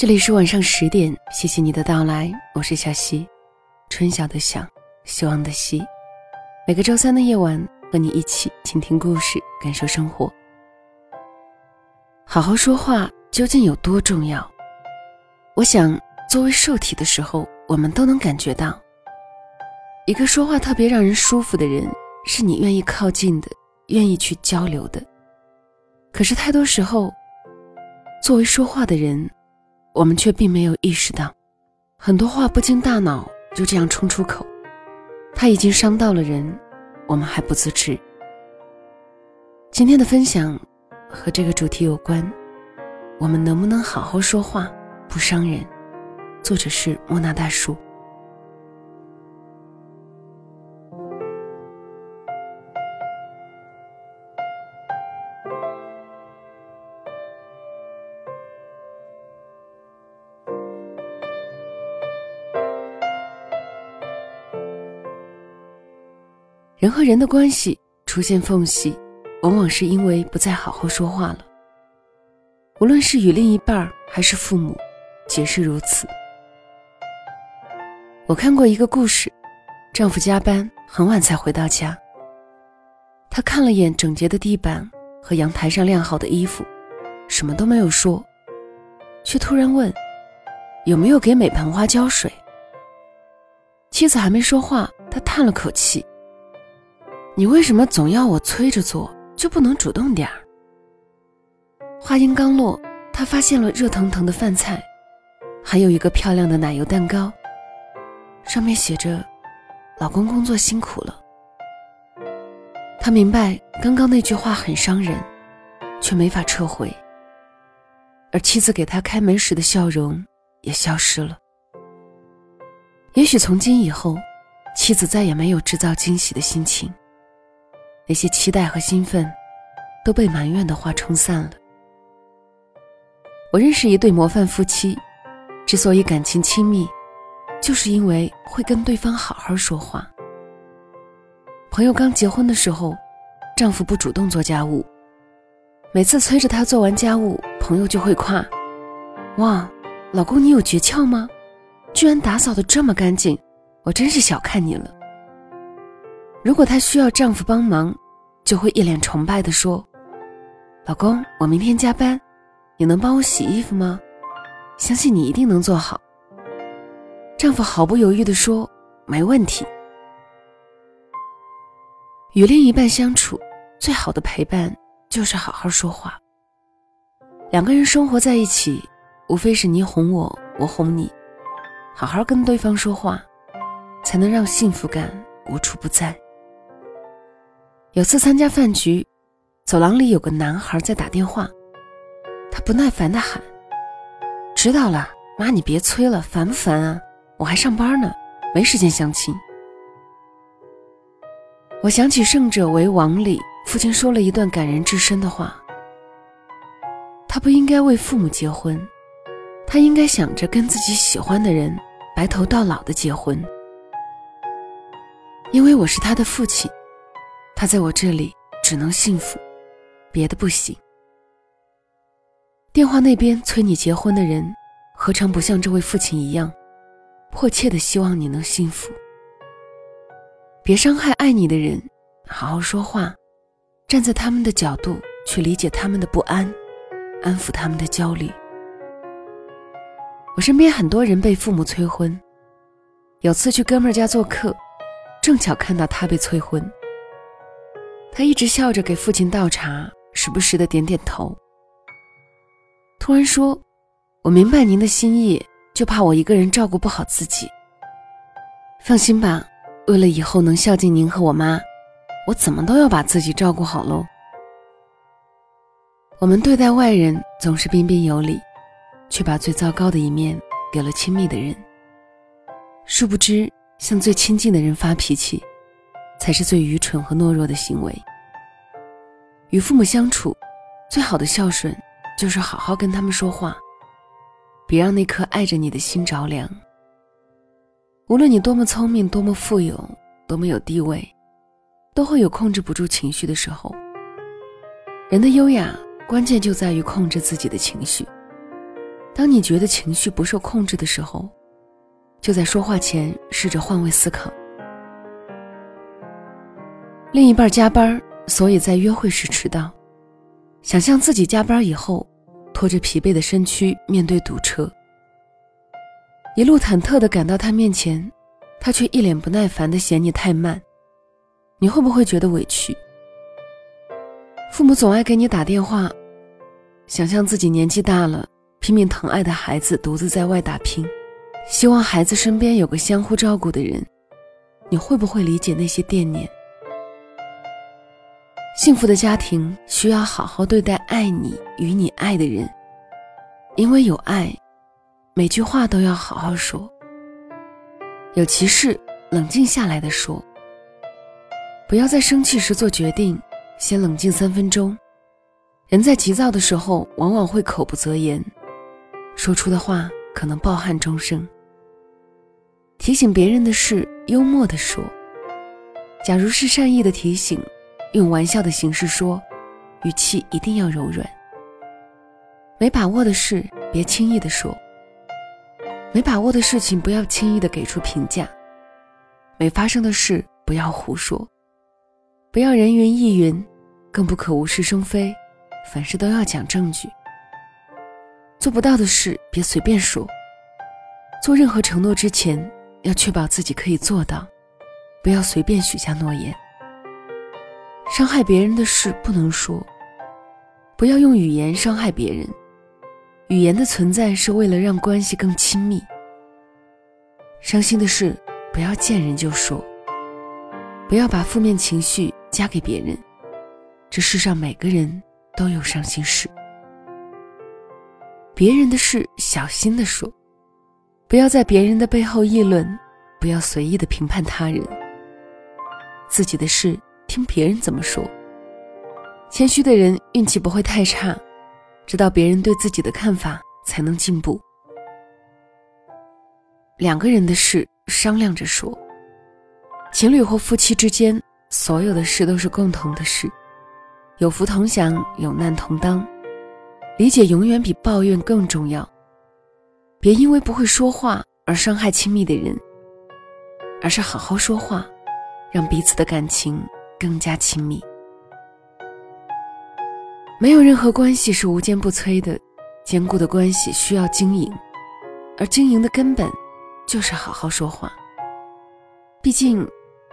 这里是晚上十点，谢谢你的到来，我是小溪，春晓的晓，希望的希。每个周三的夜晚，和你一起倾听故事，感受生活。好好说话究竟有多重要？我想，作为受体的时候，我们都能感觉到，一个说话特别让人舒服的人，是你愿意靠近的，愿意去交流的。可是太多时候，作为说话的人，我们却并没有意识到，很多话不经大脑就这样冲出口，它已经伤到了人，我们还不自知。今天的分享和这个主题有关，我们能不能好好说话，不伤人？作者是莫那大叔。人和人的关系出现缝隙，往往是因为不再好好说话了。无论是与另一半还是父母，皆是如此。我看过一个故事，丈夫加班很晚才回到家，他看了眼整洁的地板和阳台上晾好的衣服，什么都没有说，却突然问：“有没有给每盆花浇水？”妻子还没说话，他叹了口气。你为什么总要我催着做，就不能主动点儿？话音刚落，他发现了热腾腾的饭菜，还有一个漂亮的奶油蛋糕，上面写着“老公工作辛苦了”。他明白刚刚那句话很伤人，却没法撤回，而妻子给他开门时的笑容也消失了。也许从今以后，妻子再也没有制造惊喜的心情。那些期待和兴奋，都被埋怨的话冲散了。我认识一对模范夫妻，之所以感情亲密，就是因为会跟对方好好说话。朋友刚结婚的时候，丈夫不主动做家务，每次催着他做完家务，朋友就会夸：“哇，老公你有诀窍吗？居然打扫的这么干净，我真是小看你了。”如果她需要丈夫帮忙，就会一脸崇拜地说：“老公，我明天加班，你能帮我洗衣服吗？相信你一定能做好。”丈夫毫不犹豫地说：“没问题。”与另一半相处，最好的陪伴就是好好说话。两个人生活在一起，无非是你哄我，我哄你，好好跟对方说话，才能让幸福感无处不在。有次参加饭局，走廊里有个男孩在打电话，他不耐烦地喊：“知道了，妈，你别催了，烦不烦啊？我还上班呢，没时间相亲。”我想起《胜者为王》里父亲说了一段感人至深的话：“他不应该为父母结婚，他应该想着跟自己喜欢的人白头到老的结婚，因为我是他的父亲。”他在我这里只能幸福，别的不行。电话那边催你结婚的人，何尝不像这位父亲一样，迫切的希望你能幸福？别伤害爱你的人，好好说话，站在他们的角度去理解他们的不安，安抚他们的焦虑。我身边很多人被父母催婚，有次去哥们家做客，正巧看到他被催婚。他一直笑着给父亲倒茶，时不时的点点头。突然说：“我明白您的心意，就怕我一个人照顾不好自己。放心吧，为了以后能孝敬您和我妈，我怎么都要把自己照顾好喽。”我们对待外人总是彬彬有礼，却把最糟糕的一面给了亲密的人。殊不知，向最亲近的人发脾气。才是最愚蠢和懦弱的行为。与父母相处，最好的孝顺就是好好跟他们说话，别让那颗爱着你的心着凉。无论你多么聪明、多么富有、多么有地位，都会有控制不住情绪的时候。人的优雅，关键就在于控制自己的情绪。当你觉得情绪不受控制的时候，就在说话前试着换位思考。另一半加班，所以在约会时迟到。想象自己加班以后，拖着疲惫的身躯面对堵车，一路忐忑的赶到他面前，他却一脸不耐烦的嫌你太慢，你会不会觉得委屈？父母总爱给你打电话，想象自己年纪大了，拼命疼爱的孩子独自在外打拼，希望孩子身边有个相互照顾的人，你会不会理解那些惦念？幸福的家庭需要好好对待爱你与你爱的人，因为有爱，每句话都要好好说。有急事，冷静下来的说。不要在生气时做决定，先冷静三分钟。人在急躁的时候，往往会口不择言，说出的话可能抱憾终生。提醒别人的事，幽默的说。假如是善意的提醒。用玩笑的形式说，语气一定要柔软。没把握的事别轻易的说。没把握的事情不要轻易的给出评价。没发生的事不要胡说。不要人云亦云，更不可无事生非。凡事都要讲证据。做不到的事别随便说。做任何承诺之前，要确保自己可以做到，不要随便许下诺言。伤害别人的事不能说，不要用语言伤害别人。语言的存在是为了让关系更亲密。伤心的事不要见人就说，不要把负面情绪加给别人。这世上每个人都有伤心事。别人的事小心的说，不要在别人的背后议论，不要随意的评判他人。自己的事。听别人怎么说，谦虚的人运气不会太差，知道别人对自己的看法才能进步。两个人的事商量着说，情侣或夫妻之间所有的事都是共同的事，有福同享，有难同当，理解永远比抱怨更重要。别因为不会说话而伤害亲密的人，而是好好说话，让彼此的感情。更加亲密。没有任何关系是无坚不摧的，坚固的关系需要经营，而经营的根本就是好好说话。毕竟，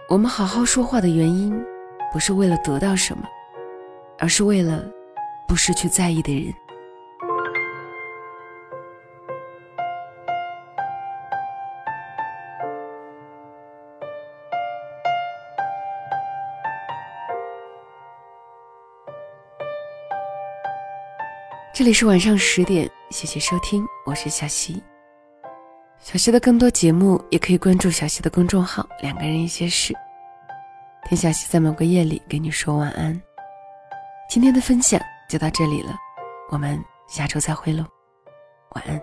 我们好好说话的原因，不是为了得到什么，而是为了不失去在意的人。这里是晚上十点，谢谢收听，我是小溪。小溪的更多节目也可以关注小溪的公众号“两个人一些事”，听小溪在某个夜里给你说晚安。今天的分享就到这里了，我们下周再会喽，晚安。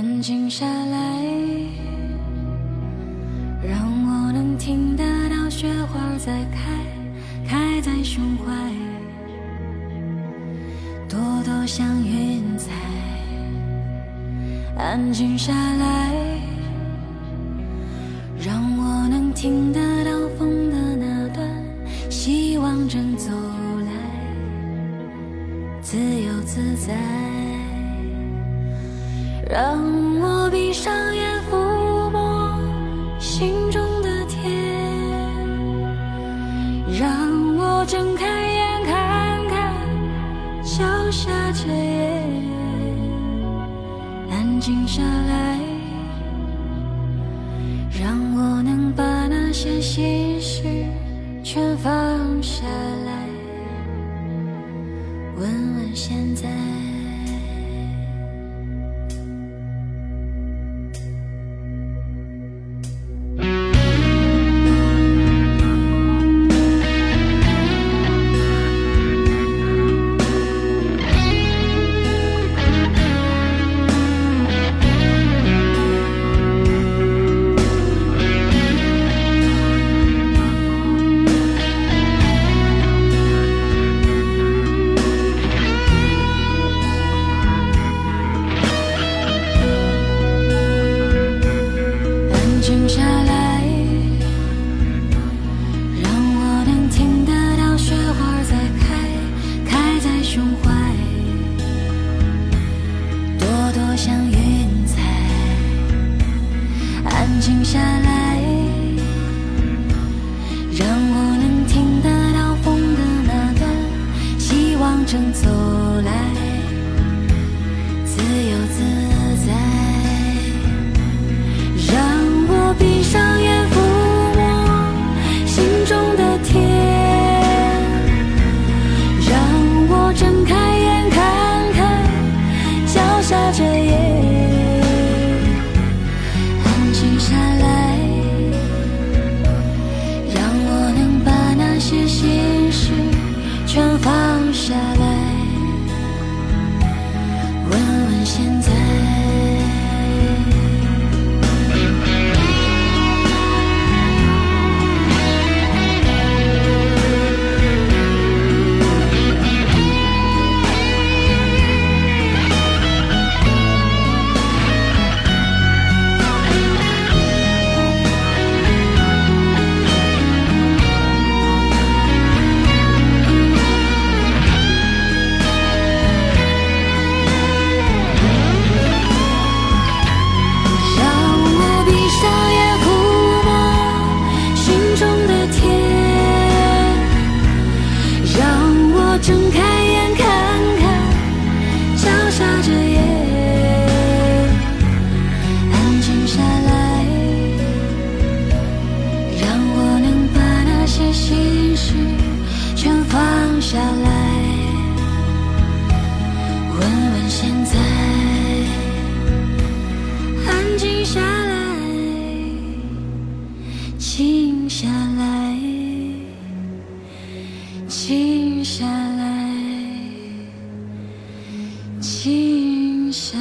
安静下来，让我能听得到雪花在开，开在胸怀，朵朵像云彩。安静下来，让我能听得到风的那段，希望正走来，自由自在。让我闭上眼，抚摸心中的天；让我睁开眼，看看脚下这夜。安静下来，让我能把那些心事全放下来，问问现在。静下来静下